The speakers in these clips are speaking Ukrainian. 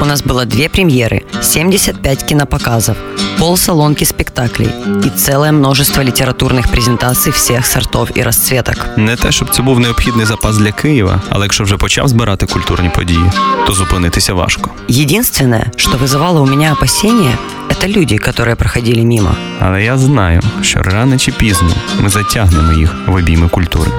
У нас было две премьеры, 75 кинопоказов, полсалонки спектаклей и целое множество литературных презентаций всех сортов і розцветок. Не те, щоб це був необхідний запас для Києва, але якщо вже почав збирати культурні події, то зупинитися важко. Единственное, что вызывало у меня опасения, это люди, которые проходили мимо. Але я знаю, що рано чи пізно ми затягнемо їх в обійми культури.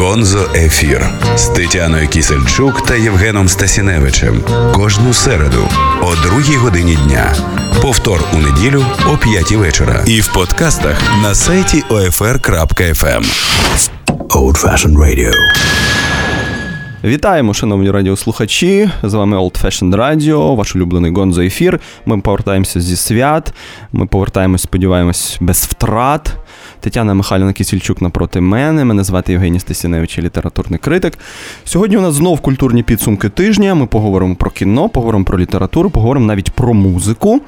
Гонзо Ефір з Тетяною Кісельчук та Євгеном Стасіневичем кожну середу о другій годині дня. Повтор у неділю о п'ятій вечора. І в подкастах на сайті OFR.FM. Old Fashioned Radio. Вітаємо, шановні радіослухачі. З вами Old Fashioned Radio, ваш улюблений Гонзо ефір. Ми повертаємося зі свят. Ми повертаємось, сподіваємось, без втрат. Тетяна Михайлівна Кісільчук напроти мене. Мене звати Євгеній Стасіневич, літературний критик. Сьогодні у нас знов культурні підсумки тижня. Ми поговоримо про кіно, поговоримо про літературу, поговоримо навіть про музику.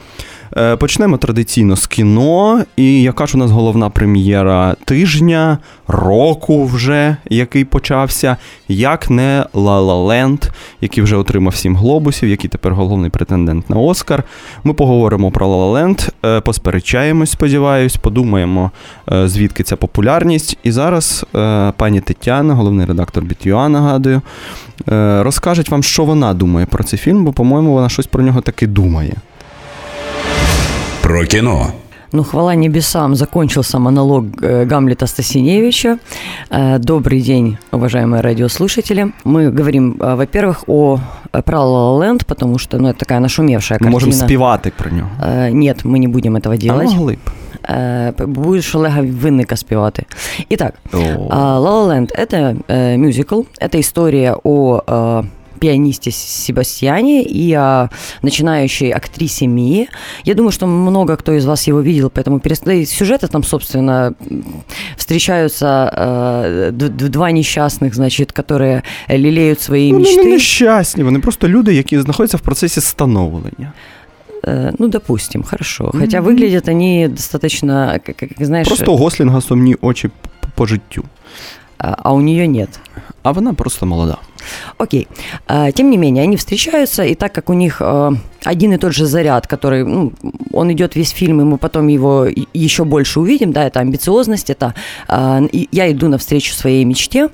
Е, Почнемо традиційно з кіно. І яка ж у нас головна прем'єра тижня, року вже, який почався, як не «Ла Ла Ленд», який вже отримав сім глобусів, який тепер головний претендент на Оскар. Ми поговоримо про «Ла Ла Ленд», е, посперечаємось, сподіваюсь, подумаємо, е, звідки ця популярність. І зараз пані Тетяна, головний редактор BTUA, нагадую, розкаже вам, що вона думає про цей фільм, бо, по-моєму, вона щось про нього таки думає. Про кіно. Ну, хвала небесам, закончился монолог э, Гамлета Стасиневича. Э, Добрый день, уважаемые радиослушатели. Мы говорим, э, во-первых, о э, про La La Land, потому что ну, это такая нашумевшая Ми картина. можемо співати про нього. Э, Нет, мы не будем этого А делать. могли б. Э, Будеш Олега Винника співати. Итак, О. А, La La Land – это э, мюзикл, это история о э, пианисте Себастьяне и о начинающей актрисе Мии. Я думаю, что много кто из вас его видел, поэтому перес... да и сюжеты там, собственно, м, встречаются э, д- д- два несчастных, значит, которые лелеют свои Ну, Вони мечты. не нещасні, вони просто люди, які знаходяться в процесі становлення. Э, ну, допустим, хорошо. Хотя Мгм. выглядят они достаточно, как, как знаешь, Просто у Гослінга сумні очі п- по життю. А а у нее нет. А вона просто молода. Окей. А, Тем не менее, они встречаются, и так как у них э, один и тот же заряд, который, ну, он идет весь фильм, и мы потом его еще больше увидим, да, это амбициозность, это а, я иду навстречу своей мечте,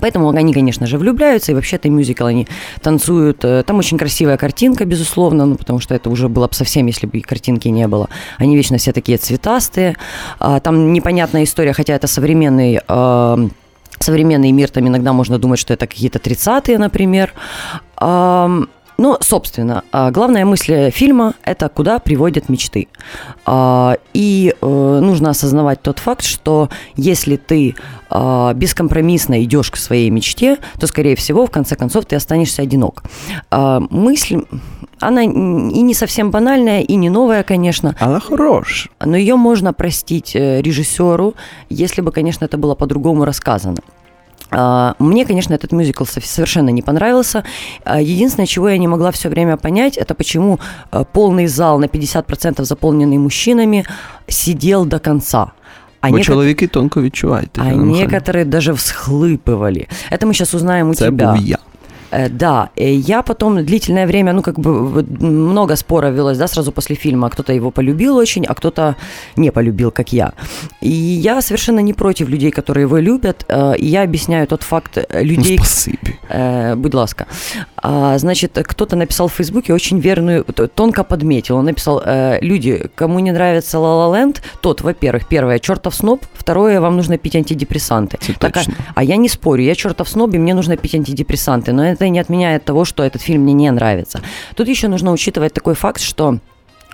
Поэтому они, конечно же, влюбляются, и вообще-то мюзикл они танцуют. Э, Там очень красивая картинка, безусловно, ну, потому что это уже было бы совсем, если бы картинки не было. Они вечно все такие цветастые. А, Там непонятная история, хотя это современный современный мир, там иногда можно думать, что это какие-то 30-е, например. Ну, собственно, а, главная мысль фильма – это куда приводят мечты. А, И э, нужно осознавать тот факт, что если ты а, бескомпромиссно идешь к своей мечте, то, скорее всего, в конце концов, ты останешься одинок. Мысль, она и не совсем банальная, и не новая, конечно, Але хорош. но ее можно простить э, режиссеру, если бы, конечно, это было по-другому рассказано. А, Мне, конечно, этот мюзикл со- совершенно не понравился. А, Единственное, чего я не могла все время понять, это почему э, полный зал на 50% заполненный мужчинами сидел до конца. А, Бо некот- чоловіки тонко відчувають. а Тетяна Михайлівна. некоторые даже всхлипывали. Это мы сейчас узнаем у Це тебя. був я. Э, Да, я потом длительное время, ну, как бы много споров велось, да, сразу после фильма. Кто-то его полюбил очень, а кто-то не полюбил, как я. И я совершенно не против людей, которые его любят. э, И я объясняю тот факт э, Ну, людей, спасибі. Э, будь ласка. А, значит, кто-то написал в Фейсбуке очень верную, тонко подметил. Он написал, люди, кому не нравится La La Land, тот, во-первых, первое, чертов сноб, второе, вам нужно пить антидепрессанты. Це Так, а- а я не спорю, я чертов сноб, и мне нужно пить антидепрессанты, но это не отменяет того, что этот фильм мне не нравится. Тут еще нужно учитывать такой факт, что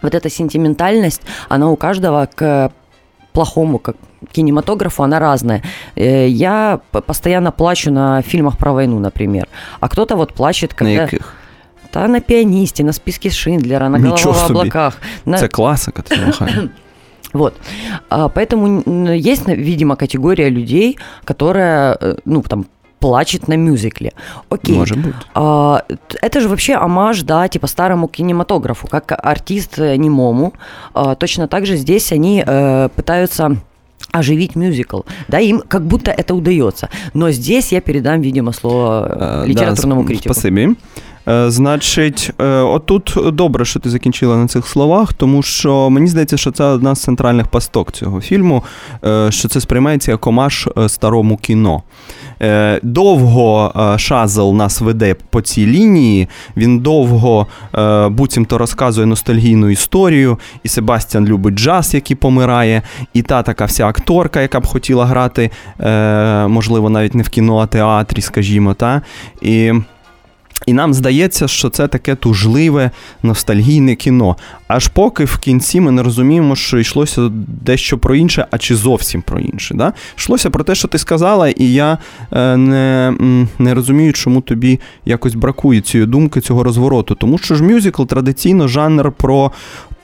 вот эта сентиментальность, она у каждого к плохому, как кинематографу, она разная. Э, Я постоянно плачу на фильмах про войну, например. А кто-то вот плачет, На когда... яких? Да, на пианисте, на списке Шиндлера, на Ничего голова в себе. облаках. На... Класика, Тетяна Михайлівна. Вот. А, Поэтому есть, видимо, категория людей, которая, э, ну, там, плачет на мюзикле. Окей. Може бути. А, это же вообще амаж, да, типа старому кинематографу, как артист э, немому. А, точно так же здесь они э, пытаются оживить мюзикл. Да, им как будто это удается. Но здесь я передам, видимо, слово э, литературному да, критику. Спасибі. Е, значить, е, отут добре, що ти закінчила на цих словах, тому що мені здається, що це одна з центральних пасток цього фільму, е, що це сприймається як омаж старому кіно. Довго Шазел нас веде по цій лінії, він довго буцімто розказує ностальгійну історію, і Себастьян любить джаз, який помирає, і та така вся акторка, яка б хотіла грати, можливо, навіть не в кіно, а театрі, скажімо. та. І і нам здається, що це таке тужливе, ностальгійне кіно. Аж поки в кінці ми не розуміємо, що йшлося дещо про інше, а чи зовсім про інше. Да? Йшлося про те, що ти сказала, і я е, не не розумію, чому тобі якось бракує цієї думки, цього розвороту. Тому що ж мюзикл традиційно жанр про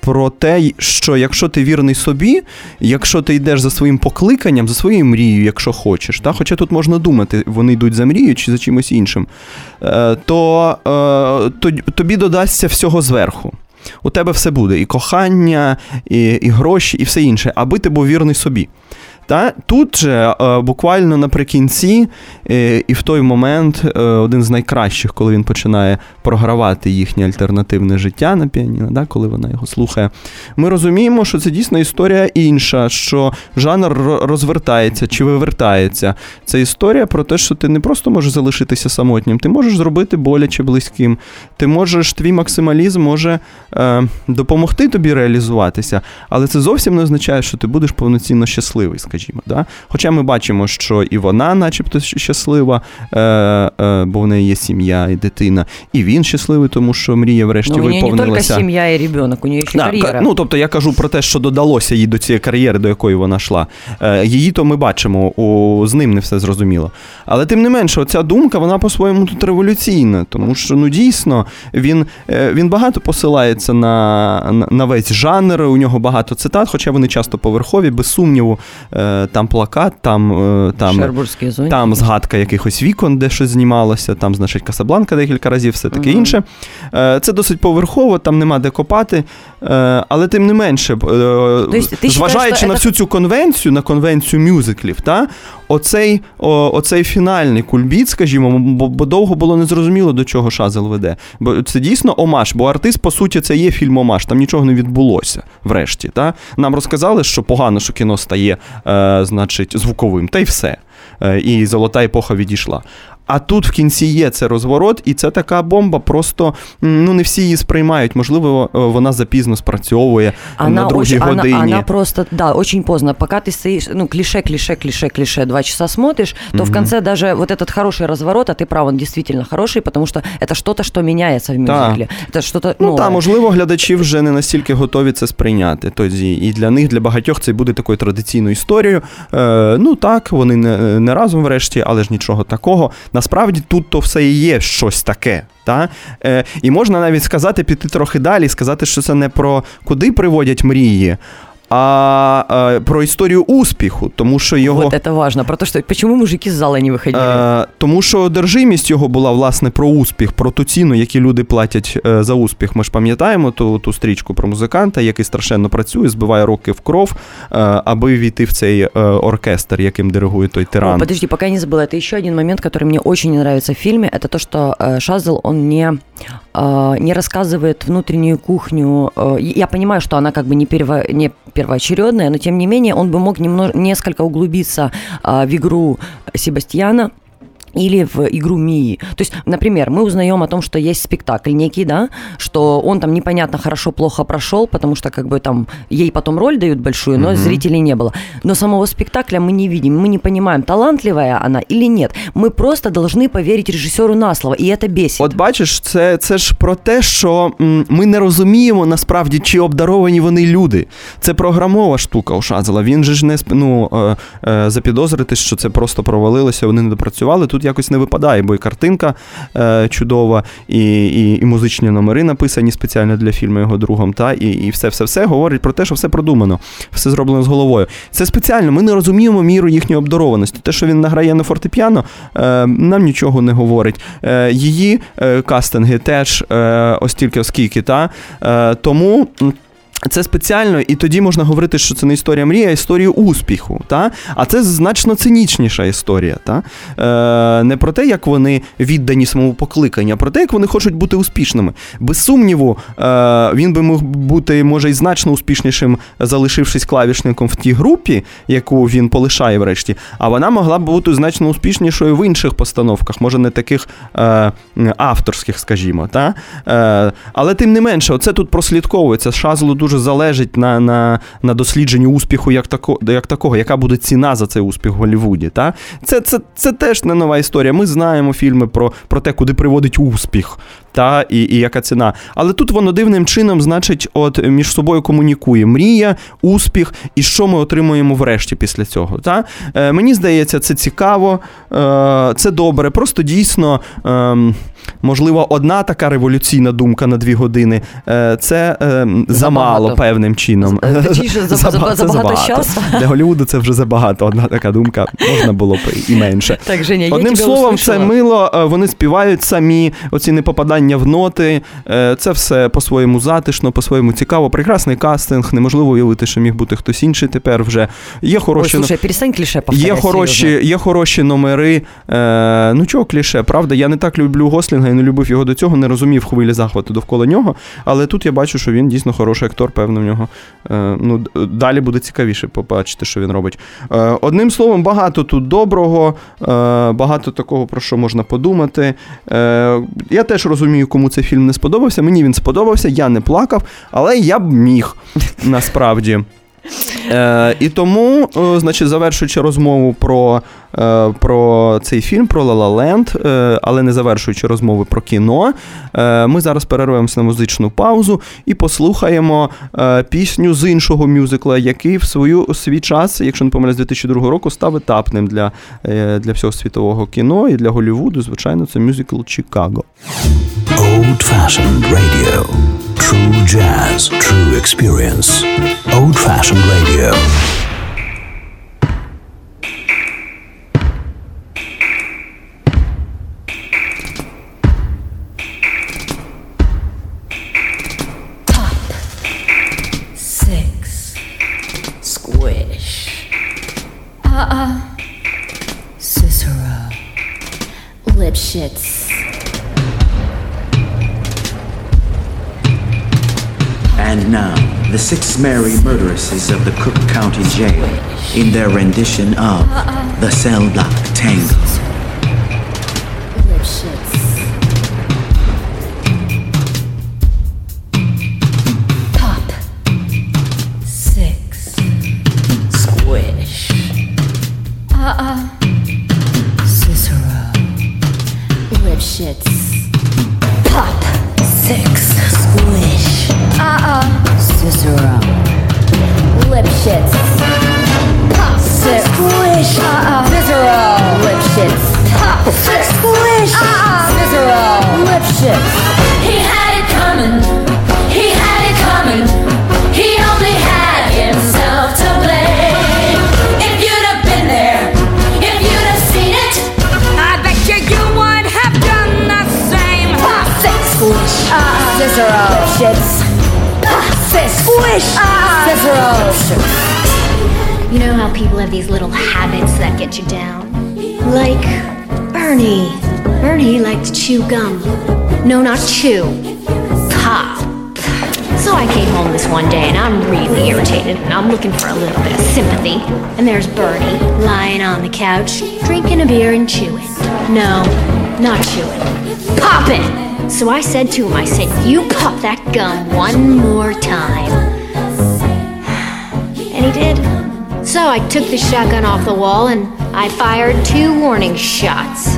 про те, що якщо ти вірний собі, якщо ти йдеш за своїм покликанням, за своєю мрією, якщо хочеш, та, хоча тут можна думати, вони йдуть за мрією чи за чимось іншим, е, е, то тобі додасться всього зверху. У тебе все буде: і кохання, і, і гроші, і все інше, аби ти був вірний собі. Та Тут же е, буквально наприкінці, е, і в той момент е, один з найкращих, коли він починає програвати їхнє альтернативне життя на піаніно, да, коли вона його слухає, ми розуміємо, що це дійсно історія інша, що жанр розвертається чи вивертається. Це історія про те, що ти не просто можеш залишитися самотнім, ти можеш зробити боляче близьким. Ти можеш, твій максималізм може е, допомогти тобі реалізуватися, але це зовсім не означає, що ти будеш повноцінно щасливий. Да? Хоча ми бачимо, що і вона, начебто, щаслива, е, е, бо в неї є сім'я і дитина, і він щасливий, тому що мрія врешті ну, виповнилася. не тільки сім'я і ребенок, у неї ще да, кар'єра. Ну, тобто я кажу про те, що додалося їй до цієї кар'єри, до якої вона йшла. Е, її то ми бачимо, у, з ним не все зрозуміло. Але тим не менше, оця думка, вона по-своєму тут революційна, тому що ну дійсно він е, він багато посилається на, на, на весь жанр, у нього багато цитат, хоча вони часто поверхові, без сумніву. Е, там плакат, там е, там, там згадка якихось вікон, де щось знімалося, там, значить, Касабланка декілька разів, все таке угу. інше. Е, це досить поверхово, там нема де копати. Е, але тим не менше, тобто, зважаючи на всю цю конвенцію, на конвенцію мюзиклів, та, оцей о, оцей фінальний кульбіт, скажімо, бо, бо довго було незрозуміло, до чого Шазел веде. Бо це дійсно омаш, бо артист, по суті, це є фільм Омаш, там нічого не відбулося врешті. Та? Нам розказали, що погано, що кіно стає, е, значить, звуковим, та й все. Е, і золота епоха відійшла. А тут в кінці є це розворот, і це така бомба. Просто ну не всі її сприймають. Можливо, е, вона запізно спрацьовує она на другій очень, годині. Она, она просто, да, очень поздно. Пока ты стоишь, ну, клише, клише, клише, клише, два часа смотришь, то угу. в конце даже вот этот хороший разворот, а ты прав, он действительно хороший, потому что это что-то, что меняется в мюзикле. Это что-то Ну так, можливо, глядачі вже не настільки готові це сприйняти. Тобто, і для них, для багатьох, це буде такою традиційною історією. Е, Ну так, вони не, не разом врешті, але ж нічого такого. Насправді тут то все і є щось таке. Та? Е, І можна навіть сказати, піти трохи далі, сказати, що це не про куди приводять мрії, а, а про історію успіху, тому що його Вот це важно. Про те, що чому мужики з зали не виходили? А, тому що одержимість його була власне про успіх, про ту ціну, яку люди платять е, за успіх. Ми ж пам'ятаємо ту ту стрічку про музиканта, який страшенно працює, збиває роки в кров, е, аби війти в цей е, оркестр, яким диригує той тиран. О, подожди, поки не забыла. Это еще один момент, который мне очень не нравится в фильме. Это то, что Шазл, он не не рассказывает внутреннюю кухню. Я понимаю, что она как бы не, перво, не первоочередная, но тем не менее он бы мог немного, несколько углубиться в игру Себастьяна, или в игру Мии. То есть, например, мы узнаем о том, что есть спектакль некий, да, что он там непонятно хорошо-плохо прошел, потому что как бы там ей потом роль дают большую, но угу. зрителей не было. Но самого спектакля мы не видим, мы не понимаем, талантливая она или нет. Мы просто должны поверить режисеру на слово, і це бесить. От бачиш, це це ж про те, що ми не розуміємо насправді, чи обдаровані вони люди. Це програмова штука у Шазела. Він же ж не ну, е, е, запідозрити, що це просто провалилося, вони не допрацювали. Тут якось не випадає, бо і картинка е, чудова, і і, і музичні номери написані спеціально для фільму його другом. Та, І і все-все-все говорить про те, що все продумано, все зроблено з головою. Це спеціально, ми не розуміємо міру їхньої обдарованості. Те, що він награє на фортепіано, е, нам нічого не говорить. Е, її е, кастинги теж е, ось тільки оскільки. Та, е, тому. Це спеціально, і тоді можна говорити, що це не історія мрії, а історія успіху. Та? А це значно цинічніша історія. Та? Е, Не про те, як вони віддані самому покликанню, а про те, як вони хочуть бути успішними. Без сумніву, е, він би мог бути, може, і значно успішнішим, залишившись клавішником в тій групі, яку він полишає врешті, а вона могла б бути значно успішнішою в інших постановках, може, не таких е, авторських, скажімо. Та? Е, Але тим не менше, оце тут прослідковується. Шазлу дуже дуже залежить на на, на дослідженні успіху як тако, як такого, яка буде ціна за цей успіх в Голлівуді. Та? Це це, це теж не нова історія. Ми знаємо фільми про про те, куди приводить успіх та, і і яка ціна. Але тут воно дивним чином, значить, от між собою комунікує мрія, успіх і що ми отримуємо врешті після цього. Та? Е, Мені здається, це цікаво, е, це добре. Просто дійсно. Е, Можливо, одна така революційна думка на дві години е, це е, замало певним чином. Точніше, за, за, забагато часу. Для Голлівуду це вже забагато. Одна така думка можна було б і менше. Так, Женя, Одним я словом, услышала. це мило. Е, вони співають самі, оці непопадання в ноти. Це все по-своєму затишно, по-своєму цікаво. Прекрасний кастинг. Неможливо уявити, що міг бути хтось інший тепер вже. Є хороші Ой, слушай, перестань кліше Є хороші, є хороші номери. Е, Ну чого кліше? Правда, я не так люблю Гослінга і не любив його до цього, не розумів хвилі захвату довкола нього. Але тут я бачу, що він дійсно хороший актор, певно, в нього. Е, ну, Далі буде цікавіше побачити, що він робить. Е, Одним словом, багато тут доброго, е, багато такого, про що можна подумати. Я теж розумію, кому цей фільм не сподобався. Мені він сподобався, я не плакав, але я б міг насправді. Е, І тому, е, значить, завершуючи розмову про е, про цей фільм, про La La Land, е, але не завершуючи розмови про кіно, е, ми зараз перервемося на музичну паузу і послухаємо е, пісню з іншого мюзикла, який в свою свій час, якщо не помиляюсь, 2002 року, став етапним для, е, для всього світового кіно і для Голлівуду. Звичайно, це мюзикл Чикаго. Old Fashioned Radio. True jazz, true experience. Old Fashioned Radio. Six merry murderesses of the Cook County Jail in their rendition of uh-uh. The Cell Block Tango. Gum. No, not chew. Pop. So I came home this one day and I'm really irritated and I'm looking for a little bit of sympathy. And there's Bernie lying on the couch, drinking a beer and chewing. No, not chewing. Popping! So I said to him, I said, You pop that gum one more time. And he did. So I took the shotgun off the wall and I fired two warning shots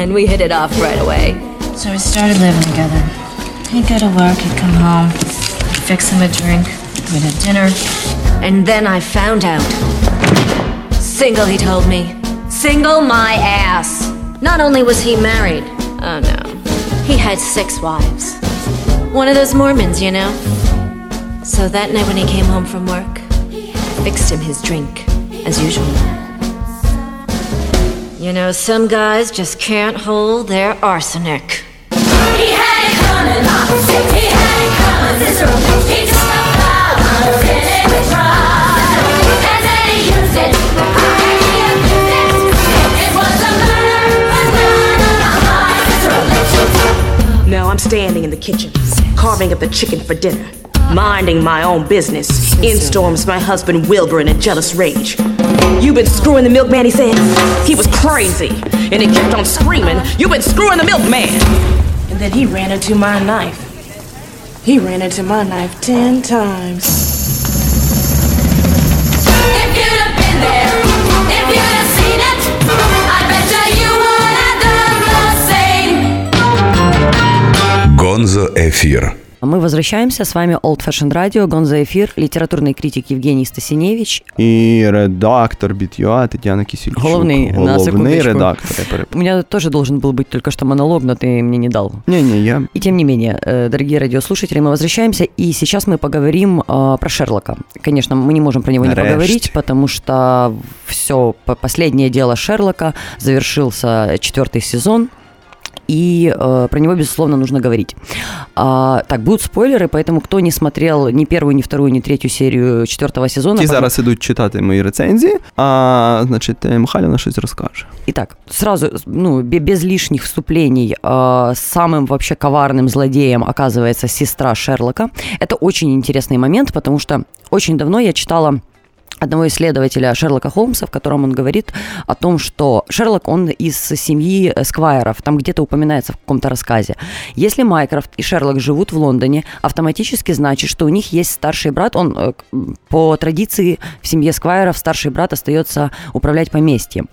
and we hit it off right away. So we started living together. He'd go to work, he'd come home, fix him a drink. We'd have dinner. And then I found out. Single, he told me. Single my ass. Not only was he married, oh no, he had six wives. One of those Mormons, you know. So that night when he came home from work, I fixed him his drink, as usual. You know, some guys just can't hold their arsenic. He had it coming, he had it coming. Cicero, he took the power in it with pride, and then he used it. And he abused it. It was a murder, a murder, Cicero, let you Now I'm standing in the kitchen, carving up the chicken for dinner, minding my own business. In storms my husband Wilbur in a jealous rage. You've been screwing the milkman, he said. He was crazy, and he kept on screaming, You've been screwing the milkman! And then he ran into my knife. He ran into my knife ten times. If you'd have been there, if you'd have seen it, I bet you you would have done the same. Гонзо Ефір. Мы возвращаемся. С вами Old Fashion Radio, Гонза Эфир, литературный критик Евгений Стасиневич. І редактор Бітюа Тетяна Кісільчук. Головний, на Головний секундочку. редактор. я перепрошую. У меня тоже должен был быть только что монолог, но ты мне не дал. Ні-ні, я И тем не менее, э, дорогие радиослушатели, мы возвращаемся, и сейчас мы поговорим э, про Шерлока. Конечно, мы не можем про него не Нарешті. поговорить, потому что все, последнее дело Шерлока, завершился четвертый сезон, и э, про него, безусловно, нужно говорить. А, так, будут спойлеры, поэтому кто не смотрел ни первую, ни вторую, ни третью серию четвертого сезона... ті пожалуйста, зараз ідуть читати мої рецензії, а значить, е, Михайлівна щось розкаже. Итак, сразу, ну, бе- без лишних вступлений, э, самым вообще коварным злодеем оказывается сестра Шерлока. Это очень интересный момент, потому что очень давно я читала одного исследователя Шерлока Холмса, в котором он говорит о том, что Шерлок, он из семьи Сквайров, там где-то упоминается в каком-то рассказе. Если Майкрофт и Шерлок живут в Лондоне, автоматически значит, что у них есть старший брат, он э, по традиции в семье Сквайров старший брат остается управлять поместьем.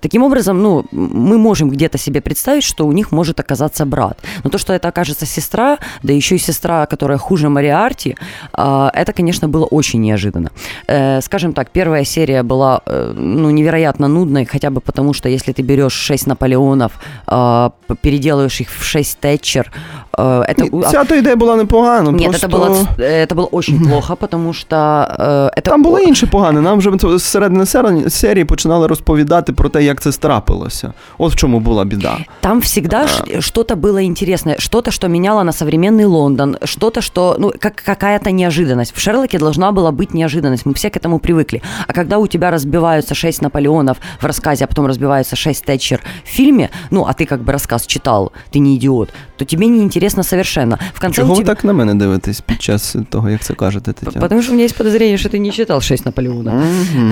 Таким образом, ну, мы можем где-то себе представить, что у них может оказаться брат. Но то, что это окажется сестра, да еще и сестра, которая хуже Мариарти, а, это, конечно, было очень неожиданно. Э, Скажем так, первая серия была э, ну, невероятно нудной, хотя бы потому, что если ты берешь 6 Наполеонов, а, п- переделываешь их в 6 Тэтчер, э, это... Ні, Ця то ідея була непогана. Нет, просто... это было, это было очень плохо, потому что э, это... Там було інше погане. Нам вже з середини сер- серії починали розповідати про те, як це страпилося. От в чому була біда. Там всегда ш- что-то было интересное, что-то, что меняло на современный Лондон, что-то, что, ну, как какая-то неожиданность. В Шерлоке должна была быть неожиданность, мы все к этому привыкли. А когда у тебя разбиваются шесть Наполеонов в рассказе, а потом разбиваются шесть Тэтчер в фильме, ну, а ты как бы рассказ читал, ты не идиот, то тебе не интересно совершенно. В конце Чого ви тебя... так на мене дивитесь під час того, як це кажете, Тетяна? Потому что у меня есть подозрение, что ты не читал «Шесть Наполеонов».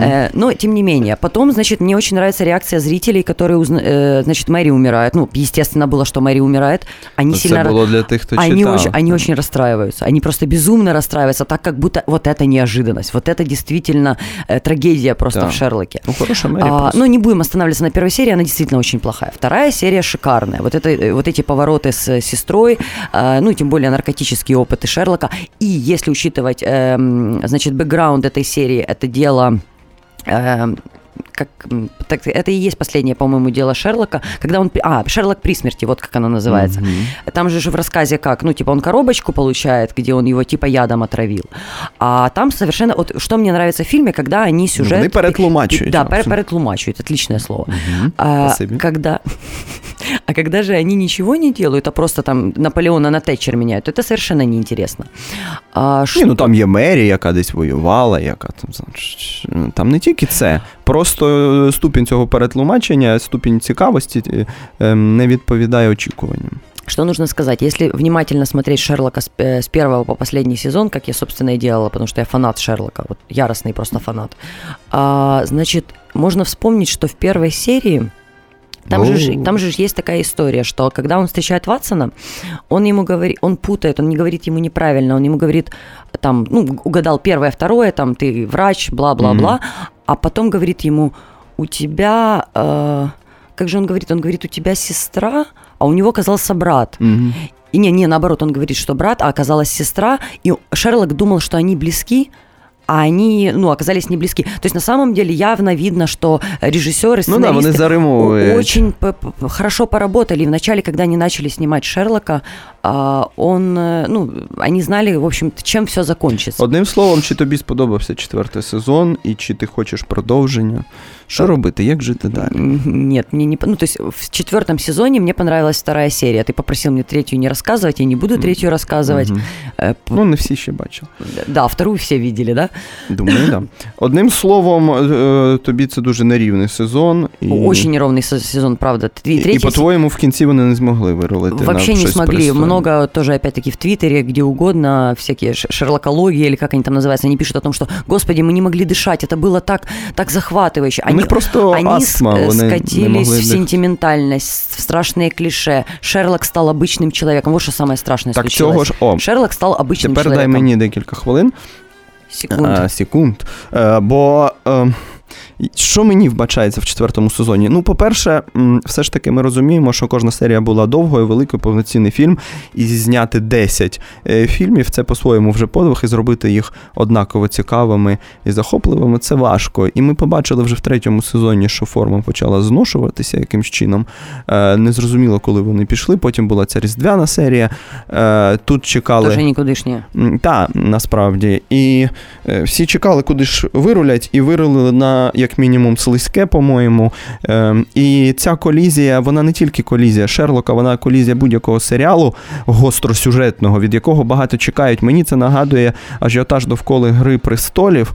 Э, но, тем не менее. Потом, значит, мне очень нравится реакция зрителей, которые, узна- э, значит, Мэри умирает. Ну, естественно, было, что Мэри умирает. Они Це сильно... було для тих, хто они читав. очень, они очень расстраиваются. Они просто безумно расстраиваются, так как будто вот это неожиданность. Вот это действительно э, трагедия просто Да. в Шерлоке. Ну, хороша Мері А, просто. ну, не будем останавливаться на первой серии, она действительно очень плохая. Вторая серия шикарная. Вот, это, э, вот эти повороты с э, сестрой, э, ну, и тем более наркотические опыты Шерлока. И если учитывать, эм, значит, бэкграунд этой серии, это дело... эм, как, так, это и есть последнее, по-моему, дело Шерлока, когда он... А, Шерлок при смерти, вот как оно называется. Там же в рассказе как, ну, типа, он коробочку получает, где он его типа ядом отравил. А там совершенно... Вот что мне нравится в фильме, когда они сюжет... вони перетлумачують. Да, пере- перетлумачивают, отличное слово. А, спасибо. когда, а когда же они ничего не делают, а просто там Наполеона на Тэтчер меняют, то это совершенно неинтересно. А, Ні, ну там є Мері, яка десь воювала, яка там, значить, там не тільки це. Просто е, ступінь цього перетлумачення, ступінь цікавості е, ем, не відповідає очікуванням. Что нужно сказать? Если внимательно смотреть Шерлока с, э, с первого по последний сезон, как я, собственно, и делала, потому что я фанат Шерлока, вот яростный просто фанат, а, значит, можно вспомнить, что в первой серии там же, ж- Оу. там же ж есть такая история, что когда он встречает Ватсона, он ему говорит, он путает, он не говорит ему неправильно, он ему говорит, там, ну, угадал первое, второе, там, ты врач, бла-бла-бла, а потом говорит ему, у тебя, э, как же он говорит, он говорит, у тебя сестра, а у него оказался брат. И не, не, наоборот, он говорит, что брат, а оказалась сестра, и Шерлок думал, что они близки, а они, ну, оказались не близки. То есть на самом деле явно видно, что режиссеры, Ну да, вони сценаристы заримовують. очень п- п- хорошо поработали. И вначале, когда они начали снимать Шерлока, а, он, э, ну, они знали, в общем чем все закончится. Одним словом, чи тобі сподобався четвертий сезон, і чи ти хочеш продовження? Що робити? Як жити далі? М, Нет, мне не... по- Ну, то есть в четвертом сезоне мне понравилась вторая серия. Ты попросил мне третью не рассказывать, я не буду третью рассказывать. Мгм. Э, п- Ну, не всі ще бачили. Да, вторую все видели, да? Думаю, да. Одним словом, е, тобі це дуже нерівний сезон. І, Очень неровный се- сезон, правда. Т- і, Третий і по-твоєму, в кінці вони не змогли вирулити. Вообще на не щось смогли. пристойне. Много тоже, опять-таки, в Твиттере, где угодно, всякие ш- шерлокологии или как они там называются, они пишут о том, что, господи, мы не могли дышать, это было так, так захватывающе. У них просто они астма, с- вони не скатились могли в дихати. сентиментальность, в страшные клише. Шерлок стал обычным человеком. Вот что самое страшное Так случилось. цього ж, о, Шерлок стал обычным Тепер дай человеком. мені декілька хвилин. Секунду. А, секунд. Е, бо е, що мені вбачається в четвертому сезоні? Ну, по-перше, все ж таки ми розуміємо, що кожна серія була довгою, великою, повноцінний фільм, і зняти 10 е, фільмів це по-своєму вже подвиг, і зробити їх однаково цікавими і захопливими це важко. І ми побачили вже в третьому сезоні, що форма почала зношуватися якимсь чином. Е, Незрозуміло, коли вони пішли. Потім була ця різдвяна серія. Е, Тут чекали. Тоже никудышнее. Так, насправді. І всі чекали, куди ж вирулять, і вирулили на як мінімум слизьке, по-моєму. Е, і ця колізія, вона не тільки колізія Шерлока, вона колізія будь-якого серіалу гостросюжетного, від якого багато чекають. Мені це нагадує ажіотаж довкола Гри престолів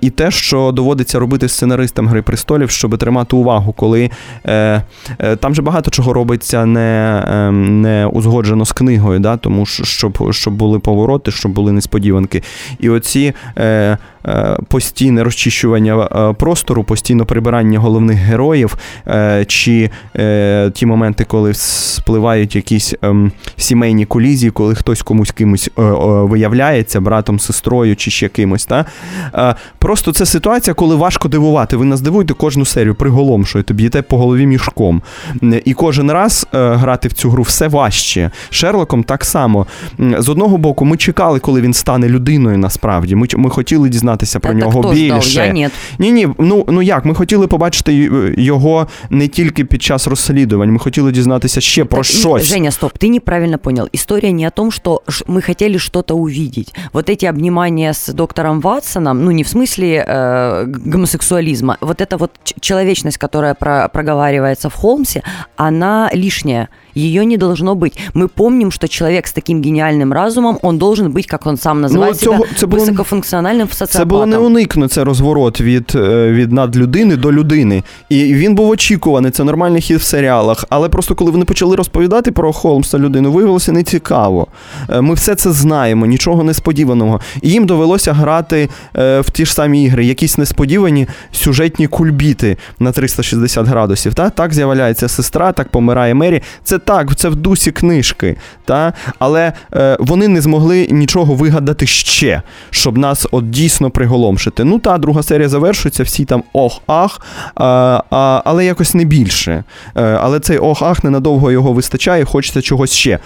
і те, що доводиться робити сценаристам Гри престолів, щоб тримати увагу, коли е, е, там же багато чого робиться не, е, не узгоджено з книгою, да, тому що щоб, щоб були повороти, щоб були несподіванки. І оці е, постійне розчищування е, простору, постійне прибирання головних героїв, е, чи е, ті моменти, коли спливають якісь ем, сімейні колізії, коли хтось комусь кимось е, е, виявляється, братом, сестрою чи ще кимось. Та? Е, просто це ситуація, коли важко дивувати. Ви нас дивуєте кожну серію, приголомшуєте, б'єте по голові мішком. І кожен раз е, грати в цю гру все важче. Шерлоком так само. З одного боку, ми чекали, коли він стане людиною насправді. Ми, ми хотіли дізнатися про Это нього кто ждал? більше. Я нет. Ні, ні, ну, ну як, ми хотіли побачити й- його не тільки під час розслідувань, ми хотіли дізнатися ще про Так, и- щось. Женя, стоп, ты неправильно понял. История не о том, что ш- мы хотели что-то увидеть. Вот эти обнимания с доктором Ватсоном, ну не в смысле э, г- гомосексуализма, вот эта вот ч- человечность, которая про- проговаривается в Холмсе, она лишняя. Ее не должно быть. Мы помним, что человек с таким гениальным разумом, он должен быть, как он сам называет Ну, себя, цього- це було- высокофункциональным Це социопатом. було не уникно, це розворот від, е, від надлюдини до людини. І він був очікуваний, це нормальний хід в серіалах. Але просто коли вони почали розповідати про Холмса людину, виявилося нецікаво. Е, Ми все це знаємо, нічого несподіваного. І їм довелося грати е, в ті ж самі ігри, якісь несподівані сюжетні кульбіти на 360 градусів. Та? Так з'являється сестра, так помирає Мері. Це так, це в дусі книжки. Та? Але е, вони не змогли нічого вигадати ще, щоб нас от дійсно приголомшити. Ну та друга серія завершується, всі там ох-ах, а, а, але якось не більше. Е, але цей ох-ах ненадовго його вистачає, хочеться чогось ще.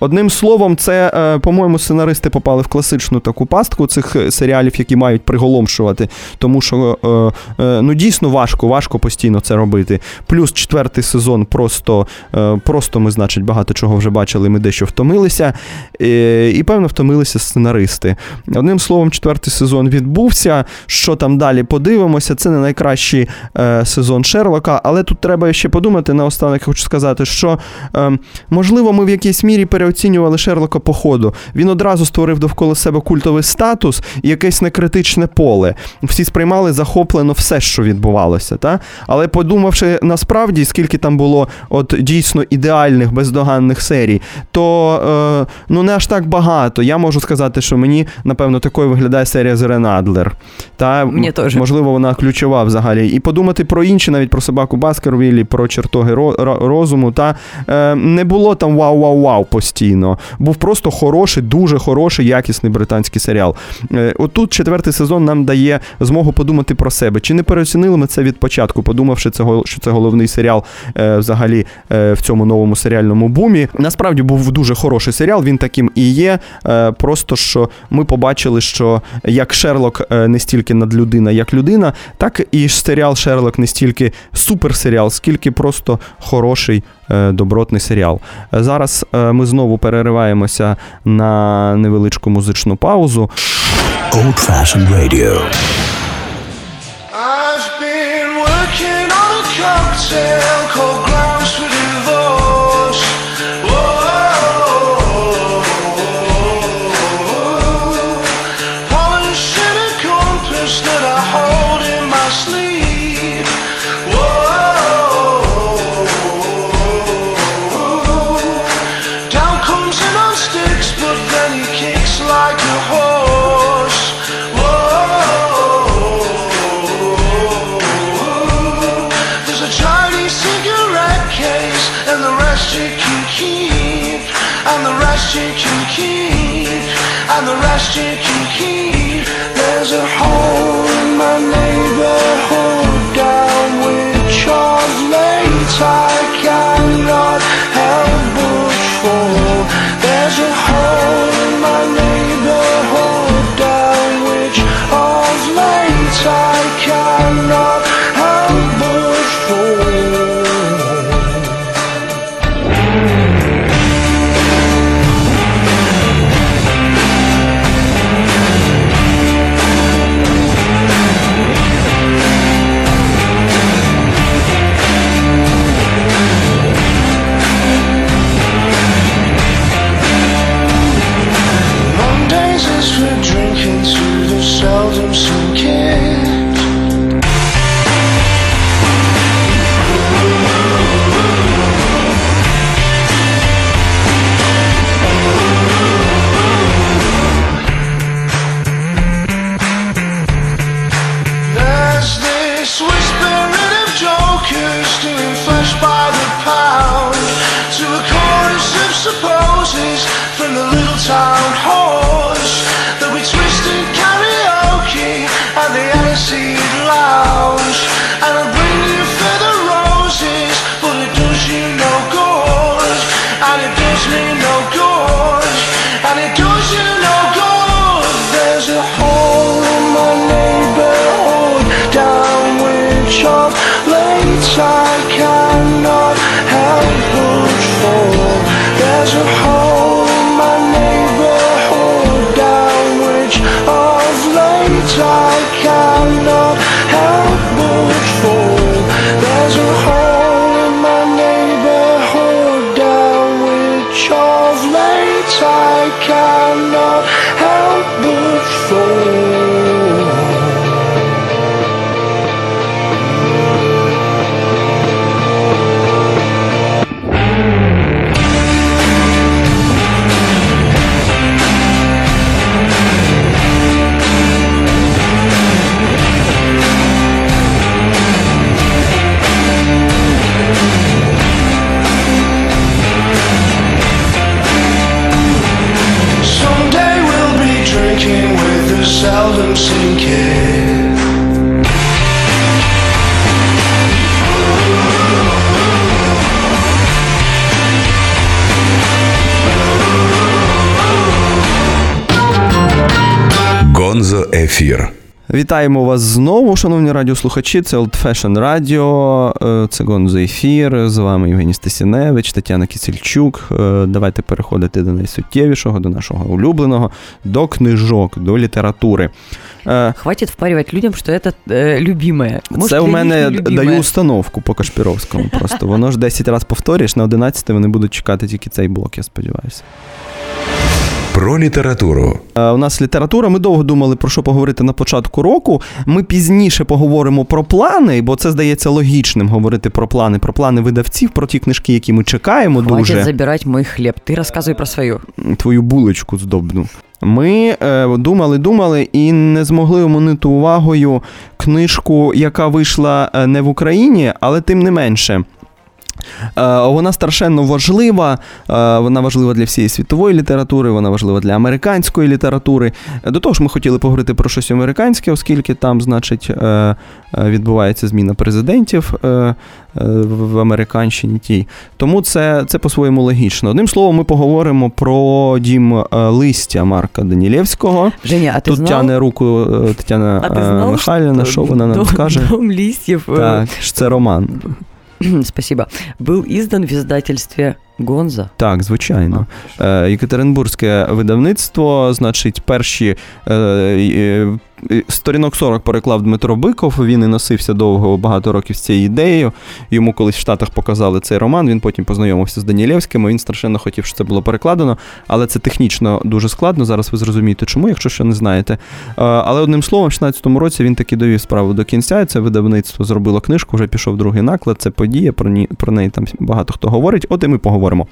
Одним словом, це, е, по-моєму, сценаристи попали в класичну таку пастку цих е, серіалів, які мають приголомшувати, тому що е, е, ну дійсно важко, важко постійно це робити. Плюс четвертий сезон просто, е, ми, значить, багато чого вже бачили, ми дещо втомилися. Е, І, певно, втомилися сценаристи. Одним словом, четвертий сезон відбувся. Що там далі подивимося? Це не найкращий е, сезон Шерлока, але тут треба ще подумати. Наостанок хочу сказати, що е, можливо, ми в якійсь мірі переоцінювали Шерлока по ходу. Він одразу створив довкола себе культовий статус і якесь некритичне поле. Всі сприймали захоплено все, що відбувалося. Та? Але подумавши насправді, скільки там було от дійсно ідеальних, бездоганних серій, то е, ну не аж так багато. Я можу сказати, що мені, напевно, такою виглядає серія з Рен Адлер. Та, Мені теж. Можливо, вона ключова взагалі. І подумати про інші, навіть про собаку Баскервілі, про чертоги ро- ро- розуму. Та е, не було там вау-вау-вау постійно. постійно. Був просто хороший, дуже хороший, якісний британський серіал. Е, Отут четвертий сезон нам дає змогу подумати про себе. Чи не переоцінили ми це від початку, подумавши, це, що це головний серіал е, взагалі е, в цьому новому серіальному бумі. Насправді був дуже хороший серіал, він таким і є. Е, просто що ми побачили, що як Шерлок е, не стільки надлюдина, як людина, так і серіал Шерлок не стільки суперсеріал, скільки просто хороший е, добротний серіал. Зараз ми знову перериваємося на невеличку музичну паузу. Old Fashioned Radio. I've been working on a cocktail Ефір. Вітаємо вас знову, шановні радіослухачі. Це Old Fashion Radio, е, це Гонзо Ефір. З вами Євгеній Стасіневич, Тетяна Кісельчук. Е, Давайте переходити до найсуттєвішого, до нашого улюбленого, до книжок, до літератури. Е, Хватит впаривать людям, что это э, любимое. Це у мене даю установку по Кашпіровському. Просто воно ж 10 разів повторюєш, на 11 вони будуть чекати тільки цей блок, я сподіваюся. Про літературу Е, У нас література. Ми довго думали про що поговорити на початку року. Ми пізніше поговоримо про плани, бо це здається логічним говорити про плани, про плани видавців, про ті книжки, які ми чекаємо Хватит дуже. забирать мой хлеб. Ты рассказывай про свою. Твою булочку здобну. Ми е, думали, думали і не змогли оминути увагою книжку, яка вийшла е, не в Україні, але тим не менше. Е, Вона страшенно важлива, е, вона важлива для всієї світової літератури, вона важлива для американської літератури. До того ж, ми хотіли поговорити про щось американське, оскільки там, значить, е, відбувається зміна президентів в Американщині тій. Тому це, це по-своєму логічно. Одним словом, ми поговоримо про дім листя Марка Данілєвського. Женя, а ти Тут знав? тягне руку Тетяна Михайлівна, що вона нам скаже? Дом листьев, э, Так, це роман. спасибо, был издан в издательстве Гонза. Так, звичайно. Е, Єкатеринбурзьке видавництво, значить, перші е, е, сторінок 40 переклав Дмитро Биков. Він і носився довго багато років з цією ідеєю. Йому колись в Штатах показали цей роман. Він потім познайомився з Данілєвським. Він страшенно хотів, щоб це було перекладено, але це технічно дуже складно. Зараз ви зрозумієте, чому, якщо ще не знаєте. Е, Але одним словом, в 16-му році він таки довів справу до кінця. Це видавництво зробило книжку, вже пішов другий наклад. Це подія. Про ні про неї там багато хто говорить. От і ми поговоримо.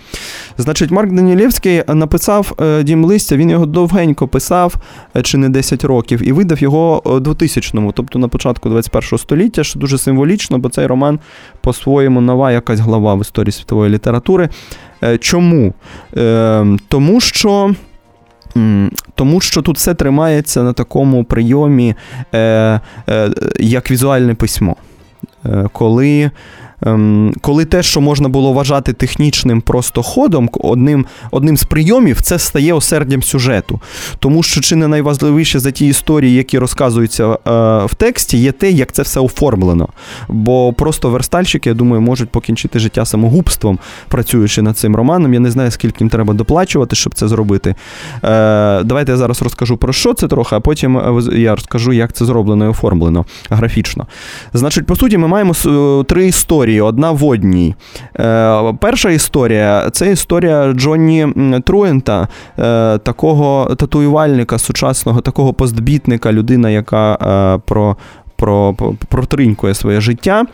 Значить, Марк Данілєвський написав е, Дім листя, він його довгенько писав, е, чи не 10 років, і видав його у 2000-му, тобто на початку 21 століття, що дуже символічно, бо цей роман по-своєму нова якась глава в історії світової літератури. Е, Чому? Е, Тому що. Тому що тут все тримається на такому прийомі, е, е, як візуальне письмо. Е, коли, коли те, що можна було вважати технічним просто ходом, одним, одним з прийомів, це стає осердям сюжету. Тому що чи не найважливіше за ті історії, які розказуються е, в тексті, є те, як це все оформлено. Бо просто верстальщики, я думаю, можуть покінчити життя самогубством, працюючи над цим романом. Я не знаю, скільки їм треба доплачувати, щоб це зробити. Е, давайте я зараз розкажу про що це трохи, а потім е, я розкажу, як це зроблено і оформлено графічно. Значить, по суті, ми маємо три історії, одна в одній. Е, перша історія це історія Джонні Труента, е, такого татуювальника сучасного, такого постбітника, людина, яка е, про, про, протринькує своє життя.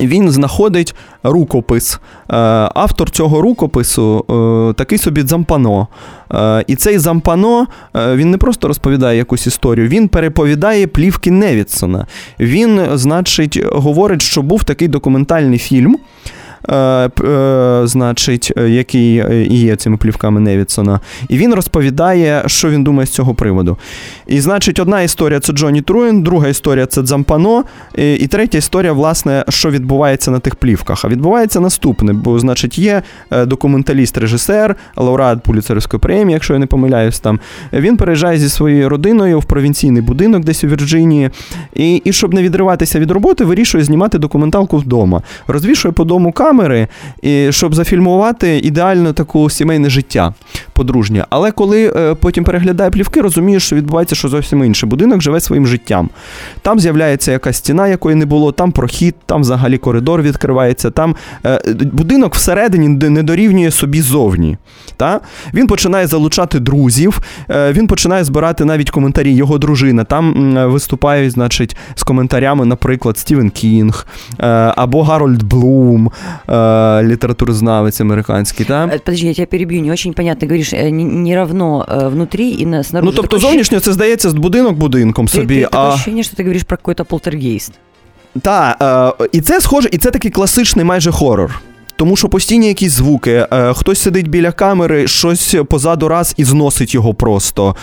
Він знаходить рукопис. Е, Автор цього рукопису е, такий собі Дзампано. Е, І цей Зампано він не просто розповідає якусь історію, він переповідає плівки Невідсона. Він, значить, говорить, що був такий документальний фільм. Е, е, Значить, е, який і є цими плівками Невідсона, і він розповідає, що він думає з цього приводу. І, значить, одна історія це Джонні Труен, друга історія це Дзампано, і, третя історія, власне, що відбувається на тих плівках. А відбувається наступне, бо, значить, є е, документаліст-режисер, лауреат Пуліцерівської премії, якщо я не помиляюсь там. Він переїжджає зі своєю родиною в провінційний будинок десь у Вірджинії, і, і щоб не відриватися від роботи, вирішує знімати документалку вдома. Розвішує по дому камери, і, щоб зафільмувати ідеально таку сімейне життя подружнє. Але коли е, потім переглядає плівки, розуміє, що відбувається що зовсім інше. Будинок живе своїм життям. Там з'являється якась стіна, якої не було, там прохід, там взагалі коридор відкривається, там е, будинок всередині не- дорівнює собі зовні. Та? Він починає залучати друзів, е, він починає збирати навіть коментарі. Його дружина. Там виступають, значить, з коментарями, наприклад, Стівен Кінг е, або Гарольд Блум, е, літературознавець американський. Та? Э, Подожди, я тебя перебью, не очень понятно. Говоришь, э, не, не равно э, внутри и на, снаружи. Ну, тобто, Такое зовнішньо це здається з будинок будинком Ты- собі. ты- такое а... ощущение, что ты говоришь про какой-то полтергейст. Так, е, і це схоже, і це такий класичний майже хорор. Тому що постійні якісь звуки, е, хтось сидить біля камери, щось позаду раз і зносить його просто.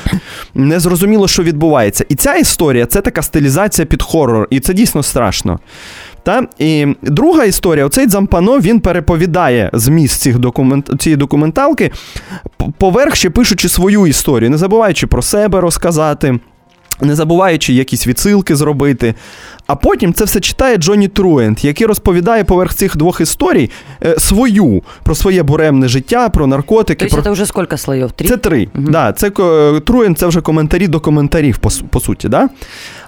Незрозуміло, що відбувається. І ця історія це така стилізація під хорор, і це дійсно страшно. Та? І друга історія: оцей Дзампано він переповідає зміст цих документ... цієї документалки, поверх ще пишучи свою історію, не забуваючи про себе розказати. Не забуваючи якісь відсилки зробити. А потім це все читає Джонні Труент, який розповідає поверх цих двох історій е, свою про своє буремне життя, про наркотики. То есть про... это уже сколько слоев? Три? Це три. Да, це ко- Труен, це вже коментарі до коментарів, по, по суті. Да?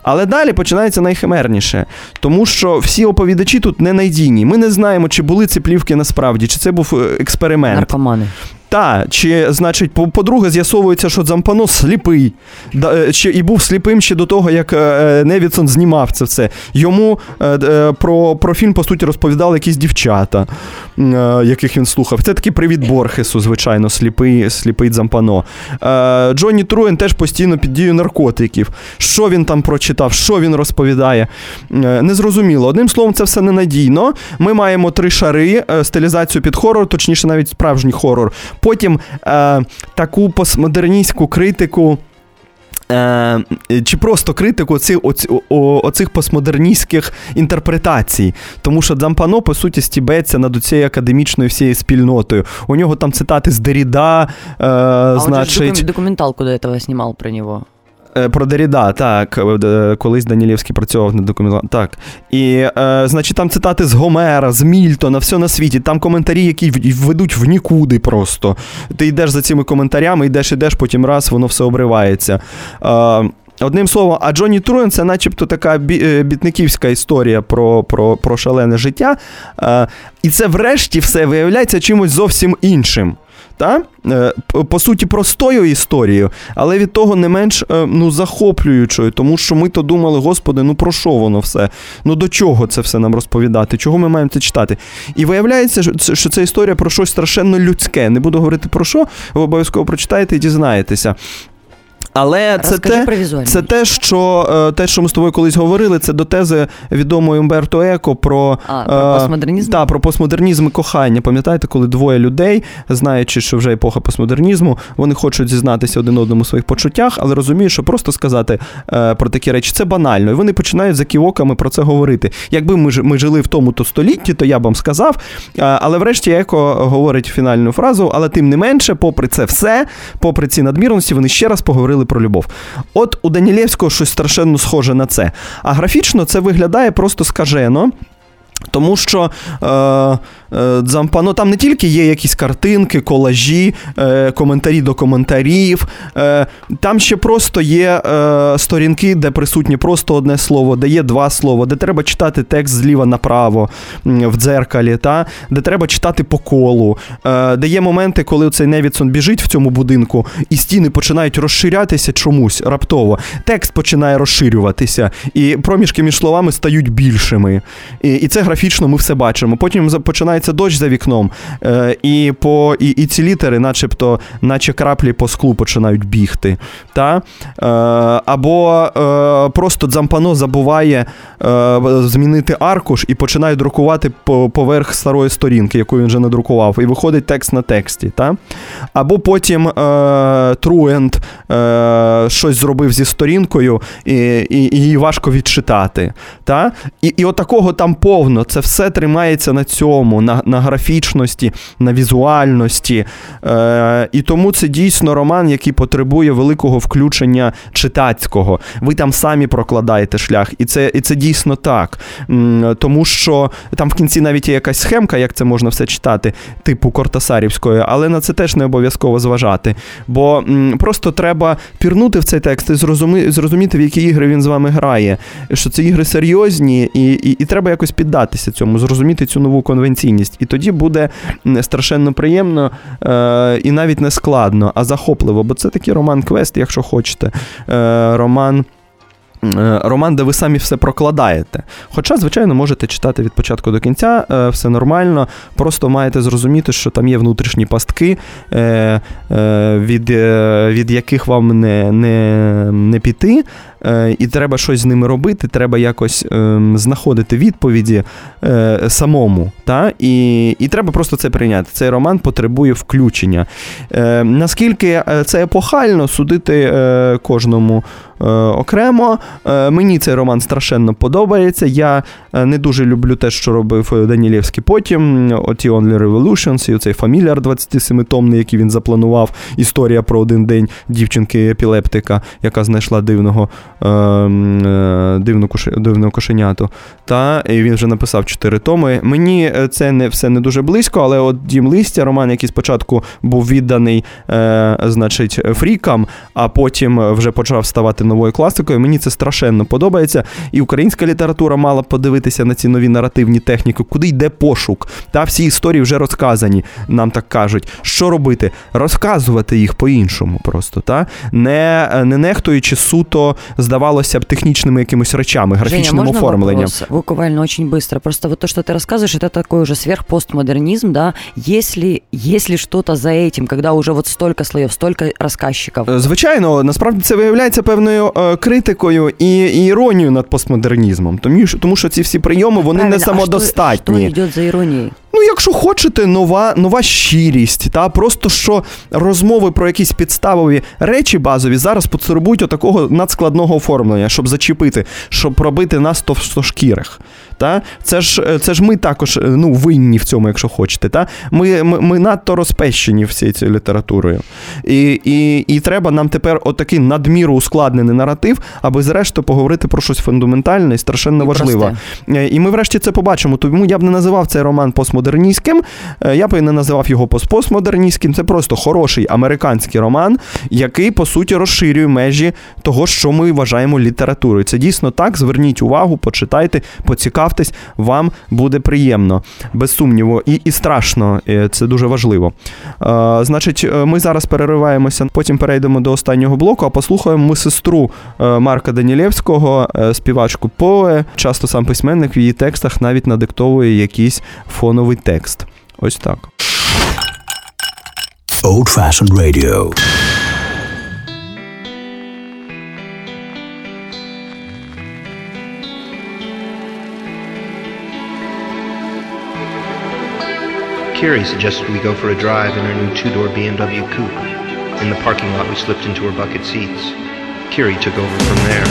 Але далі починається найхимерніше, тому що всі оповідачі тут ненадійні. Ми не знаємо, чи були ці плівки насправді, чи це був е, експеримент. Наркоманы. Та, чи, значить, по- по-друге, з'ясовується, що Дзампано сліпий. Да, е, чи, і був сліпим ще до того, як е, Невідсон знімав це все. Йому е, е, про, про фільм, по суті, розповідали якісь дівчата, е, яких він слухав. Це такий привіт Борхесу, звичайно, сліпий, сліпий Дзампано. Е, Джонні Труен теж постійно під дією наркотиків. Що він там прочитав, що він розповідає. Е, Незрозуміло. Одним словом, це все ненадійно. Ми маємо три шари, е, стилізацію під хорор, точніше, навіть справжній хорор. Потім е, таку постмодерністську критику. Е, чи просто критику оці, оці, о, оцих постмодерністських інтерпретацій. Тому що Дзампано, по суті, стібеться над цією академічною всією спільнотою. У нього там цитати з Деріда, е, А значить. докум- документалку до цього знімав про него. Е, Про Деріда, так. е, Колись Данілєвський працював над документом. Так. І, е, значить, там цитати з Гомера, з Мільтона, все на світі. Там коментарі, які ведуть в нікуди просто. Ти йдеш за цими коментарями, йдеш, йдеш, потім раз, воно все обривається. Е, Одним словом, а Джонні Труен це начебто така е, бітниківська історія про, про, про шалене життя. І це врешті все виявляється чимось зовсім іншим. Та? Е, По суті, простою історією, але від того не менш е, ну, захоплюючою, тому що ми то думали, господи, ну про що воно все? Ну до чого це все нам розповідати? Чого ми маємо це читати? І виявляється, що це- історія про щось страшенно людське. Не буду говорити про що, ви обов'язково прочитаєте і дізнаєтеся. Але це те, про візуальний. це те, що е, те, що ми з тобою колись говорили, це до тези відомої Умберто Еко про, А, про постмодернізм? Так, про постмодернізм і кохання. Пам'ятаєте, коли двоє людей, знаючи, що вже епоха постмодернізму, вони хочуть зізнатися один одному у своїх почуттях, але розуміють, що просто сказати е, про такі речі це банально. І вони починають за ківоками про це говорити. Якби ми, ж- ми жили в тому то столітті, то я б вам сказав. Е, але врешті Еко говорить фінальну фразу, але тим не менше, попри це все, попри ці надмірності, вони ще раз поговорили про любов. От у Данілєвського щось страшенно схоже на це. А графічно це виглядає просто скажено. Тому що е, е, Дзампано там не тільки є якісь картинки, колажі, е, коментарі до коментарів, е, там ще просто є е, сторінки, де присутнє просто одне слово, де є два слова, де треба читати текст зліва направо в дзеркалі, та, де треба читати по колу, е, де є моменти, коли цей Невідсон біжить в цьому будинку, і стіни починають розширятися чомусь раптово. Текст починає розширюватися, і проміжки між словами стають більшими. І, і це графічно ми все бачимо. Потім починається дощ за вікном, е, і, по, і, і ці літери, начебто, наче краплі по склу починають бігти. Та? Е, або е, просто Дзампано забуває е, змінити аркуш і починає друкувати по, поверх старої сторінки, яку він вже надрукував, і виходить текст на тексті. Та? Або потім е, Труенд е, щось зробив зі сторінкою, і, і, і її важко відчитати. Та? І, і от такого там повно. Це все тримається на цьому, на, на графічності, на візуальності. Е, і тому це дійсно роман, який потребує великого включення читацького. Ви там самі прокладаєте шлях, і це, і це дійсно так. Тому що там в кінці навіть є якась схемка, як це можна все читати, типу Кортасарівської, але на це теж не обов'язково зважати. Бо просто треба пірнути в цей текст і зрозуміти, в які ігри він з вами грає. Що це ігри серйозні, і, і, і треба якось піддатися цьому, зрозуміти цю нову конвенційність. І тоді буде страшенно приємно е, і навіть не складно, а захопливо. Бо це такий роман-квест, якщо хочете. Е, роман. е, Роман, де ви самі все прокладаєте. Хоча, звичайно, можете читати від початку до кінця, е, все нормально. Просто маєте зрозуміти, що там є внутрішні пастки, е, від, від яких вам не, не, не піти, і треба щось з ними робити, треба якось е, знаходити відповіді е, самому. Та? І, і треба просто це прийняти. Цей роман потребує включення. Е, наскільки е, це епохально, судити е, кожному е, окремо. Е, мені цей роман страшенно подобається. Я е, не дуже люблю те, що робив Данілєвський потім. Оті Only Revolutions і оцей фаміліар 27-томний, який він запланував. Історія про один день дівчинки-епілептика, яка знайшла дивного е, е, дивну коше, дивну кошеняту. Та і він вже написав чотири томи. Мені е, це не все не дуже близько, але от Дім Листя, роман, який спочатку був відданий, е, значить, фрікам, а потім вже почав ставати новою класикою. Мені це страшенно подобається. І українська література мала подивитися на ці нові наративні техніки, куди йде пошук. Та всі історії вже розказані, нам так кажуть. Що робити? Розказувати їх по-іншому просто, та не, не нехтуючи суто, здавалося б, технічними якимись речами, графічним Женя, можно оформленням. вопрос? Буквально очень быстро. Просто вот то, что ты рассказываешь, это такой уже сверхпостмодернизм, да? Если, если что-то за этим, когда уже вот столько слоев, столько рассказчиков. Е, Звичайно, насправді це виявляється певною е, критикою і, і іронією над постмодернізмом. Тому, що- тому що ці всі прийоми вони Правильно, не а что, самодостатні. что идет за иронией? Ну, якщо хочете, нова, нова щирість, та просто що розмови про якісь підставові речі базові зараз потребують отакого надскладного оформлення, щоб зачепити, щоб пробити нас товстошкірих. Та? Це, ж, е, це ж ми також е, ну, винні в цьому, якщо хочете. Та? Ми, ми, ми надто розпещені всією цією літературою. І, і, і треба нам тепер отакий надміру ускладнений наратив, аби зрештою поговорити про щось фундаментальне і страшенно І важливе. просте. І ми врешті це побачимо. Тому я б не називав цей роман постмодерністським, е, я б і не називав його пост- постмодерністським. Це просто хороший американський роман, який по суті розширює межі того, що ми вважаємо літературою. Це дійсно так. Зверніть увагу, почитайте, поцікавтесь, вам буде приємно, без сумніву, і, і страшно. Це дуже важливо. Е, Значить, е, ми зараз перериваємося, потім перейдемо до останнього блоку, а послухаємо ми сестру е, Марка Данілєвського, е, співачку Поe. Часто сам письменник в її текстах навіть надиктовує якийсь фоновий текст. Ось так. Old Fashioned Radio. Carrie suggested we go for a drive in her new two-door BMW coupe. In the parking lot, we slipped into her bucket seats. Curie took over from there.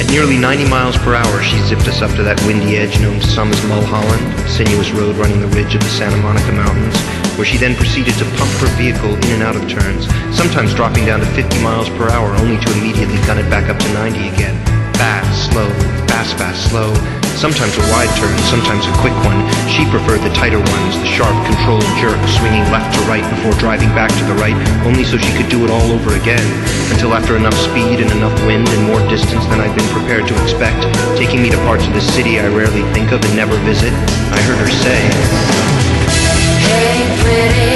At nearly 90 miles per hour, she zipped us up to that windy edge known to some as Mulholland, a sinuous road running the ridge of the Santa Monica Mountains, where she then proceeded to pump her vehicle in and out of turns, sometimes dropping down to 50 miles per hour only to immediately gun it back up to 90 again. Fast, slow, fast, fast, slow. Sometimes a wide turn, sometimes a quick one. She preferred the tighter ones, the sharp, controlled jerk, swinging left to right before driving back to the right, only so she could do it all over again. Until after enough speed and enough wind and more distance than I'd been prepared to expect, taking me to parts of the city I rarely think of and never visit, I heard her say, Hey pretty,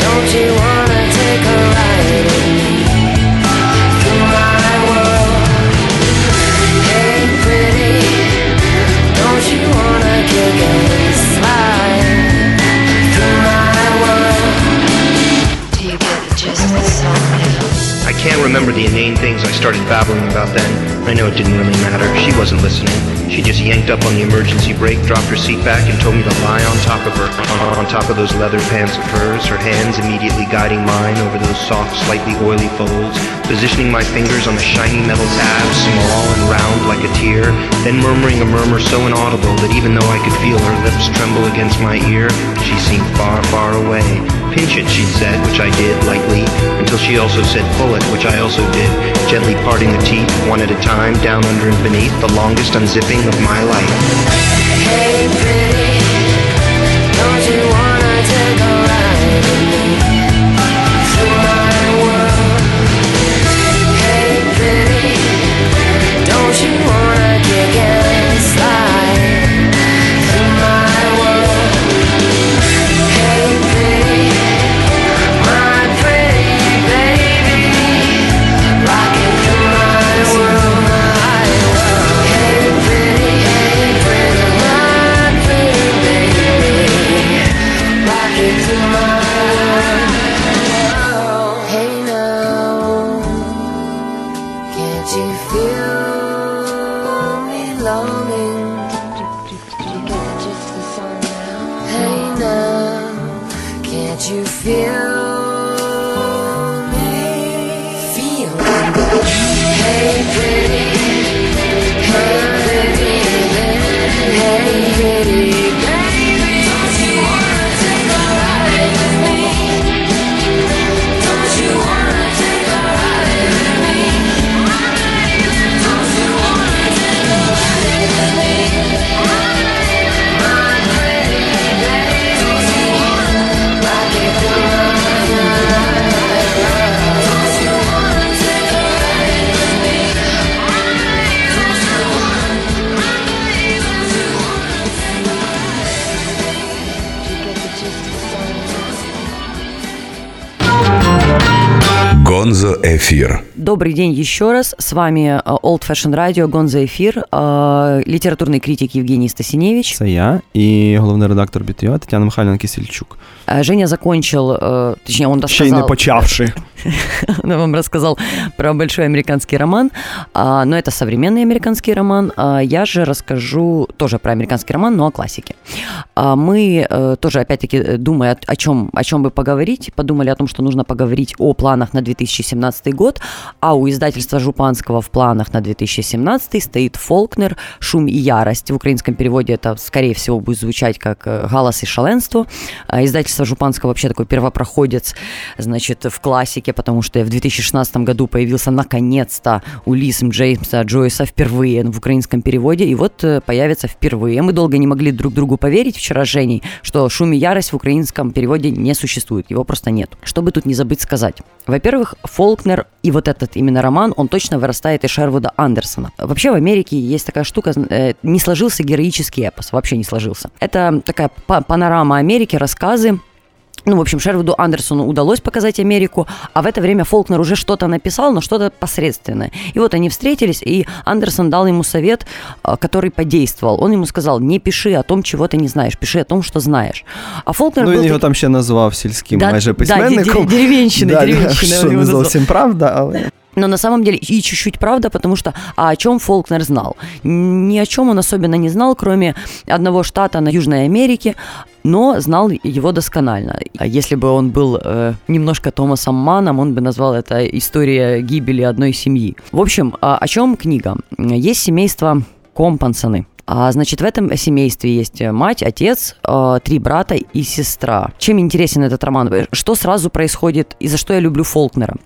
don't you wanna can't remember the inane things I started babbling about then. I know it didn't really matter. She wasn't listening. She just yanked up on the emergency brake, dropped her seat back, and told me to lie on top of her, on, top of those leather pants of hers, her hands immediately guiding mine over those soft, slightly oily folds, positioning my fingers on the shiny metal tab, small and round like a tear, then murmuring a murmur so inaudible that even though I could feel her lips tremble against my ear, she seemed far, far away. Pinch it, she'd said, which I did lightly, until she also said pull it, which I also did, gently parting the teeth one at a time, down under and beneath, the longest unzipping of my life. Hey pretty, don't you wanna take a ride with me through my world? Hey pretty, don't you wanna kick and Гонзо Ефір. Добрый день еще раз. С вами э, Old Fashion Radio, Гонза Эфир, э, литературный критик Евгений Стасиневич. Це я і головний редактор БТО Тетяна Михайлівна Кисельчук. Э, Женя закончил, э, точнее, он Ще й не рассказал, почавши. он вам рассказал про большой американский роман, а, но это современный американский роман. А Я же расскажу тоже про американский роман, но о классике. А Мы э, тоже, опять-таки, э, думая о чем, о чем бы поговорить, подумали о том, что нужно поговорить о планах на 2017 год, а у издательства Жупанского в планах на 2017 стоит Фолкнер «Шум и ярость». В украинском переводе это, скорее всего, будет звучать как э, «Галас и шаленство». Издательство Жупанского вообще такой первопроходец, значит, в классике, потому что в 2016 году появился наконец-то Улис Джеймса Джойса впервые в украинском переводе, и вот э, появится впервые. Мы долго не могли друг другу поверить вчера с что «Шум и ярость» в украинском переводе не существует, его просто нет. Чтобы тут не забыть сказать. Во-первых, Фолкнер и вот этот именно роман, он точно вырастает из Шервуда Андерсона. Вообще в Америке есть такая штука, э, не сложился героический эпос, вообще не сложился. Это такая па- панорама Америки, рассказы, ну, в общем, Шервуду Андерсону удалось показать Америку, а в это время Фолкнер уже что-то написал, но что-то посредственное. И вот они встретились, и Андерсон дал ему совет, а, который подействовал. Он ему сказал, не пиши о том, чего ты не знаешь, пиши о том, что знаешь. А Фолкнер Ну, был він його таки- там ще назвав сільським Да, майже да, письменником. дерев- деревенщина, Да, да, деревенщина Що він його не назвав. зовсім правда, але... Но на самом деле и чуть-чуть правда, потому что а о чем Фолкнер знал? Ни о чем он особенно не знал, кроме одного штата на Южной Америке, но знал его досконально. А Если бы он был э, немножко Томасом Маном, он бы назвал это «История гибели одной семьи». В общем, а, о чем книга? Есть семейство Компансоны. А, значит, в этом семействе есть мать, отец, э, три брата и сестра. Чем интересен этот роман? Что сразу происходит и за что я люблю Фолкнера?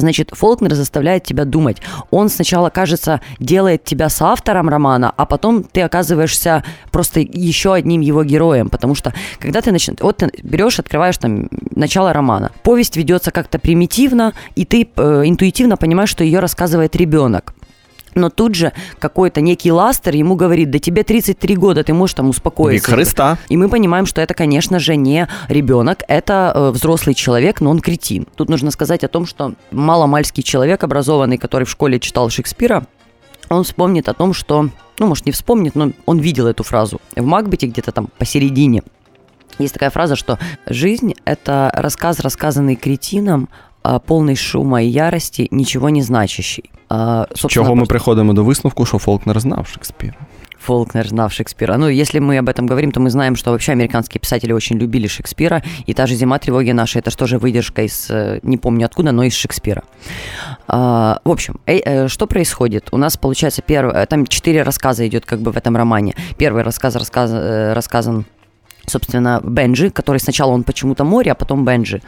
Значит, Фолкнер заставляет тебя думать. Он сначала, кажется, делает тебя соавтором романа, а потом ты оказываешься просто еще одним его героем, потому что когда ты начинаешь... Вот ты берешь, открываешь там начало романа. Повесть ведется как-то примитивно, и ты э, интуитивно понимаешь, что ее рассказывает ребенок. Но тут же какой-то некий ластер ему говорит, да тебе 33 года, ты можешь там успокоиться. Век Христа. И мы понимаем, что это, конечно же, не ребенок, это э, взрослый человек, но он кретин. Тут нужно сказать о том, что маломальский человек, образованный, который в школе читал Шекспира, он вспомнит о том, что, ну, может, не вспомнит, но он видел эту фразу в Макбете где-то там посередине. Есть такая фраза, что жизнь – это рассказ, рассказанный кретином, а, полный шума и ярости, ничего не значащий. А, З чого ми приходимо до висновку, що Фолкнер знав Шекспіра. Фолкнер знав Шекспира. Ну, если мы об этом говорим, то мы знаем, что вообще американские писатели очень любили Шекспира, и та же «Зима тревоги наши» — это что же выдержка из, э, не помню откуда, но из Шекспира. А, в общем, э, э, что происходит? У нас, получается, первый, э, там четыре рассказа идет как бы в этом романе. Первый рассказ рассказ, э, рассказан собственно, Бенджи, который сначала он почему-то море, а потом Бенджи.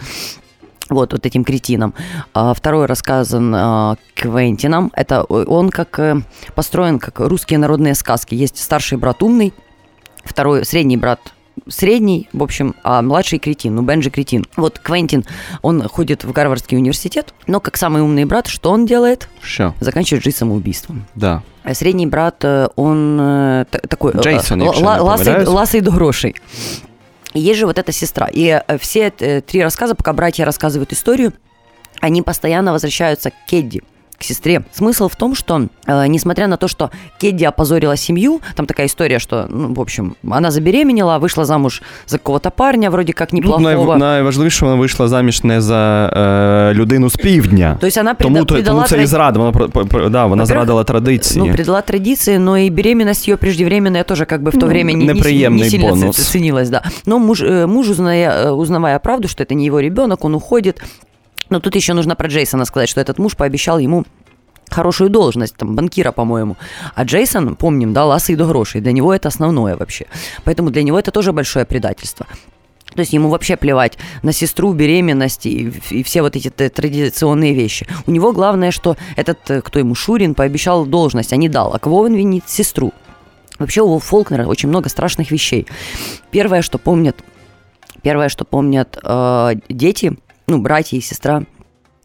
Вот, вот этим кретином. А второй рассказан а, Квентином. Это он как э, построен, как русские народные сказки. Есть старший брат умный, второй средний брат средний, в общем, а младший кретин, ну, Бенджи кретин. Вот Квентин, он ходит в Гарвардский университет, но как самый умный брат, что он делает? Що? Заканчивает жизнь самоубийством. Да. А средний брат, э, он э, такой... Джейсон, ласый, ласый до грошей. И есть же вот эта сестра. И э, все э, три рассказа, пока братья рассказывают историю, они постоянно возвращаются к Кедди, к сестре. Смысл в том, что, э, несмотря на то, что Кедди опозорила семью, там такая история, что, ну, в общем, она забеременела, вышла замуж за какого-то парня, вроде как Ну, неплохого. най, найважливіше, вона вийшла заміж не за е, людину з півдня. То есть она тому, преда- то, предала тому це і тради- зрада. Вона, про- про- про- да, вона Во-первых, зрадила традиції. Ну, предала традиции, но и беременность ее преждевременная тоже как бы в то Ну, время не, не, неприемный не сильно ц- бонус. ценилась, да. Но муж, э, муж узная, э, узнавая правду, что это не его ребенок, он уходит. но тут еще нужно про Джейсона сказать, что этот муж пообещал ему хорошую должность, там, банкира, по-моему. А Джейсон, помним, да, ласый до грошей. Для него это основное вообще. Поэтому для него это тоже большое предательство. То есть ему вообще плевать на сестру, беременность и, и все вот эти традиционные вещи. У него главное, что этот, э, кто ему, Шурин, пообещал должность, а не дал. А кого он винит? Сестру. Вообще у Фолкнера очень много страшных вещей. Первое, что помнят, первое, что помнят э, дети, ну, братья и сестра,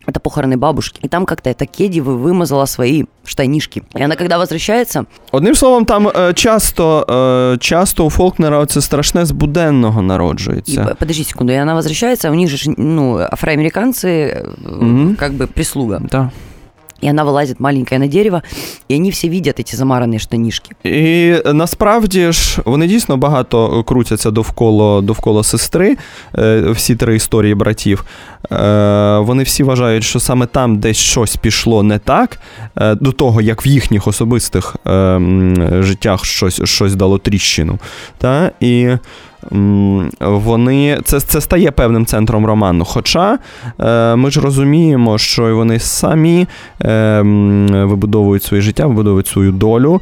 это похороны бабушки. И там как-то эта Кеди вы- вымазала свои штанишки. И она, когда возвращается, Одним словом, там е, часто, е, часто у Фолкнера це страшне з буденного и, народжується. п- подожди секунду, и она возвращается, а у них же, ж, ну, афроамериканцы, э, Мгм. как бы прислуга. Да. И она вылазит маленькая на дерево, и они все видят эти замаранные штанишки. І е, насправді ж вони дійсно багато крутяться довкола, довкола сестри, е, всі три історії братів. Е, Вони всі вважають, що саме там десь щось пішло не так, е, до того, як в їхніх особистих е, м, життях щось, щось дало тріщину. Та? І м, вони, це, це стає певним центром роману. Хоча е, ми ж розуміємо, що вони самі е, вибудовують своє життя, вибудовують свою долю.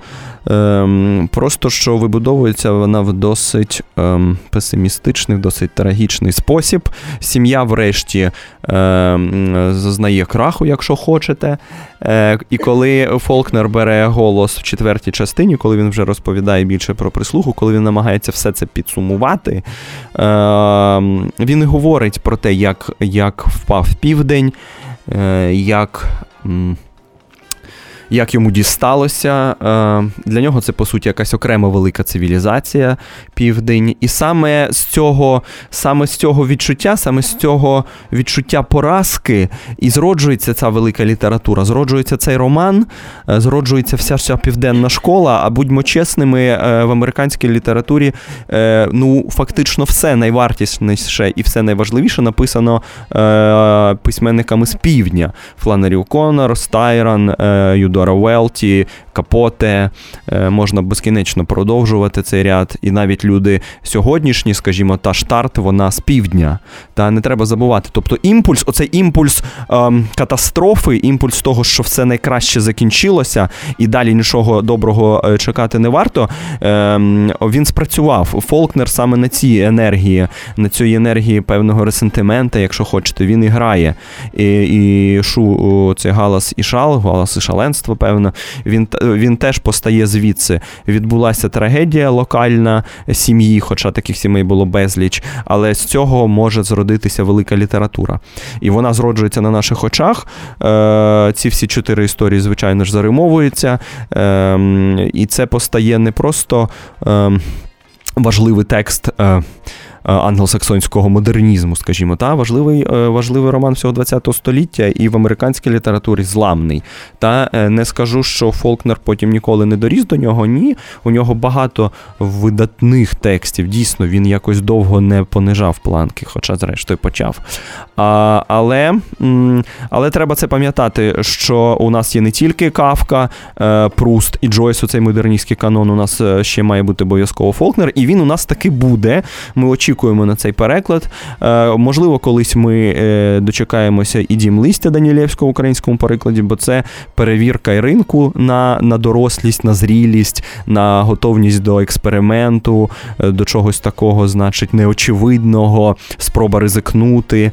Ем, просто що вибудовується вона в досить ем, песимістичний, в досить трагічний спосіб. Сім'я, врешті, ем, зазнає краху, якщо хочете. Е, і коли Фолкнер бере голос в четвертій частині, коли він вже розповідає більше про прислугу, коли він намагається все це підсумувати, ем, він говорить про те, як, як впав південь, е, як. Як йому дісталося. Е, Для нього це, по суті, якась окрема велика цивілізація, південь. І саме з цього, саме з цього відчуття, саме з цього відчуття поразки і зроджується ця велика література, зроджується цей роман, е, зроджується вся ця південна школа. А будьмо чесними, е, в американській літературі ну, фактично все найвартісніше і все найважливіше написано письменниками з півдня: Фланері Коннор, Стайрон, е, Юдора Велті, Капоте. Можна безкінечно продовжувати цей ряд. І навіть люди сьогоднішні, скажімо, та штарт, вона з півдня. Та не треба забувати. Тобто імпульс, оцей імпульс ем, катастрофи, імпульс того, що все найкраще закінчилося, і далі нічого доброго е, чекати не варто. Ем, він спрацював. Фолкнер саме на цій енергії, на цій енергії певного ресентимента, якщо хочете, він і грає. І, і шу цей галас і шал, галас і шаленство, певно. Він, він теж постає звідси. Відбулася трагедія локальна сім'ї, хоча таких сімей було безліч, але з цього може зродитися велика література. І вона зроджується на наших очах. Е, ці всі чотири історії, звичайно ж, заримовуються. Е, і це постає не просто. Е, Важливий текст е, англосаксонського модернізму, скажімо, та важливий, е, важливий роман всього ХХ століття і в американській літературі зламний. Та е, не скажу, що Фолкнер потім ніколи не доріс до нього. Ні, у нього багато видатних текстів. Дійсно, він якось довго не понижав планки, хоча, зрештою, почав. А, але, але треба це пам'ятати, що у нас є не тільки Кавка, е, Пруст і Джойс, у цей модерністський канон. У нас е, ще має бути обов'язково Фолкнер, і він у нас таки буде. Ми очікуємо на цей переклад. Е, можливо, колись ми е, дочекаємося і дім листя Данілєвського в українському перекладі, бо це перевірка і ринку на, на дорослість, на зрілість, на готовність до експерименту, е, до чогось такого, значить, неочевидного, спроба ризикнути.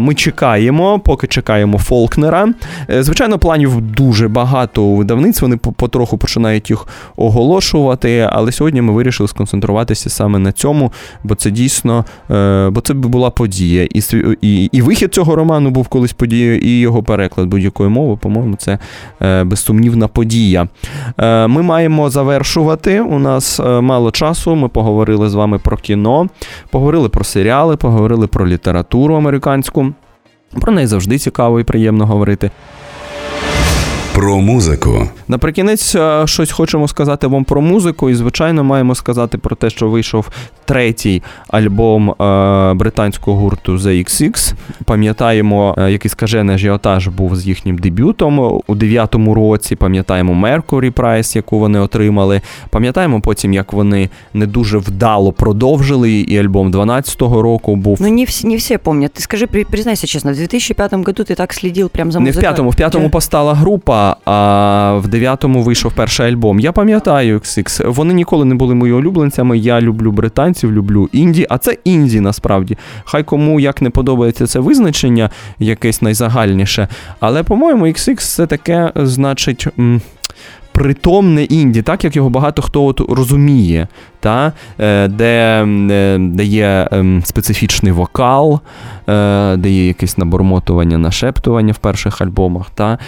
Ми чекаємо, поки чекаємо Фолкнера. Звичайно, планів дуже багато у видавництв, вони потроху починають їх оголошувати, але сьогодні ми вирішили сконцентруватися саме на цьому, бо це дійсно, е, бо це була подія. І, і, і вихід цього роману був колись подією, і його переклад будь-якою мовою, по-моєму, це е, безсумнівна подія. Е, Ми маємо завершувати. У нас мало часу. Ми поговорили з вами про кіно, поговорили про серіали, поговорили про літературу американську. Про неї завжди цікаво і приємно говорити. Про музику. Наприкінець е, щось хочемо сказати вам про музику, і звичайно маємо сказати про те, що вийшов третій альбом е, британського гурту The XX. Пам'ятаємо, е, який скажений ажіотаж був з їхнім дебютом у дев'ятому році. Пам'ятаємо Mercury Prize, яку вони отримали. Пам'ятаємо потім, як вони не дуже вдало продовжили, і альбом 12-го року був. Ну, не, вс- не все помнят. Ты скажи, при- признайся честно, в 2005 году ты так следил прям за Не в музыкой? п'ятому, в п'ятому Да. постала група, а в дев'ятому вийшов перший альбом. Я пам'ятаю XX. Вони ніколи не були моїми улюбленцями. Я люблю британців, люблю інді, а це інді насправді. Хай кому як не подобається це визначення, якесь найзагальніше. Але, по-моєму, XX це таке, значить. Притомне інді, так як його багато хто от розуміє. Та, е, де, е, де є ем, специфічний вокал, е, де є якесь набормотування, нашептування в перших альбомах, та,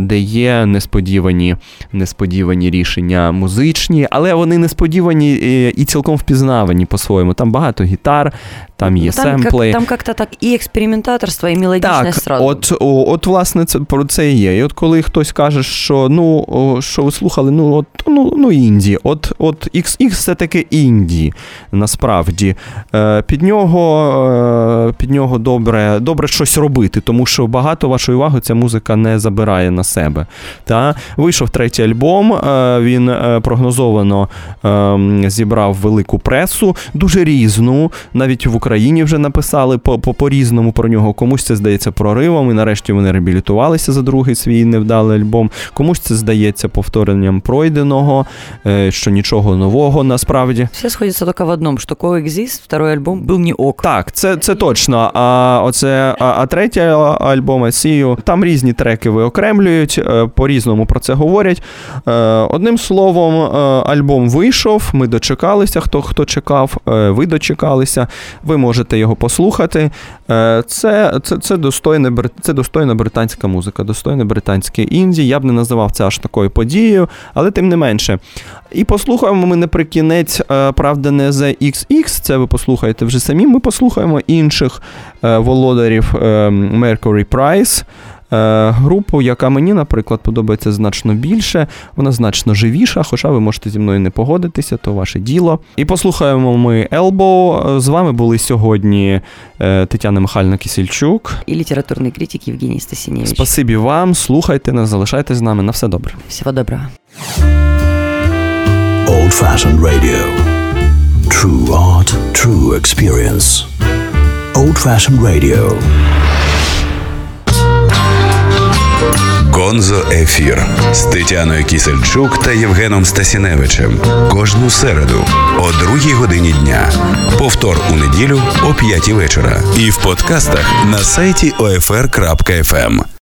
де є несподівані, несподівані рішення музичні, але вони несподівані і цілком впізнавані по-своєму. Там багато гітар, там є там семпли. Как, там як-то так і експериментаторство, і мелодичність так, сразу. От, от, власне, це про це і є. І от коли хтось каже, що ну, що ви слухали, ну от ну, ну інді, от от XX це таке інді, насправді. Е, Під нього е, під нього добре добре щось робити, тому що багато вашої уваги ця музика не забирає на себе. Та? Вийшов третій альбом, е, він прогнозовано ем, зібрав велику пресу, дуже різну, навіть в Україні вже написали по-різному про нього. Комусь це здається проривом, і нарешті вони реабілітувалися за другий свій невдалий альбом. Комусь це здається повторенням пройденого, що нічого нового насправді. Все сходяться тільки в одному, що Coexist, второй альбом був не ок. Так, це це точно. А оце а, а третій альбом Сію, там різні треки виокремлюють, е, по-різному про це говорять. Е, одним словом, альбом вийшов, ми дочекалися. Хто хто чекав, ви дочекалися. Ви можете його послухати. Це це, це, достойне, це достойна британська музика, достойне британське інді. Я б не називав це аж такою подією, але тим не менше. І послухаємо ми наприкінець, е, правда, не ZXX, це ви послухаєте вже самі. Ми послухаємо інших е, володарів е, Mercury Prize. Групу, яка мені, наприклад, подобається значно більше, вона значно живіша, хоча ви можете зі мною не погодитися, то ваше діло. І послухаємо ми Elbow. З вами були сьогодні Тетяна Михайлівна Кисельчук і літературний критик Євгеній Стасінєвич. Спасибі вам, слухайте нас, залишайтесь з нами. На все добре. Всього доброго. Old Fashioned Radio. True art, true experience. Old Fashioned Radio. Гонзо Ефір з Тетяною Кісельчук та Євгеном Стасіневичем кожну середу о другій годині дня. Повтор у неділю о п'ятій вечора. І в подкастах на сайті OFR.FM.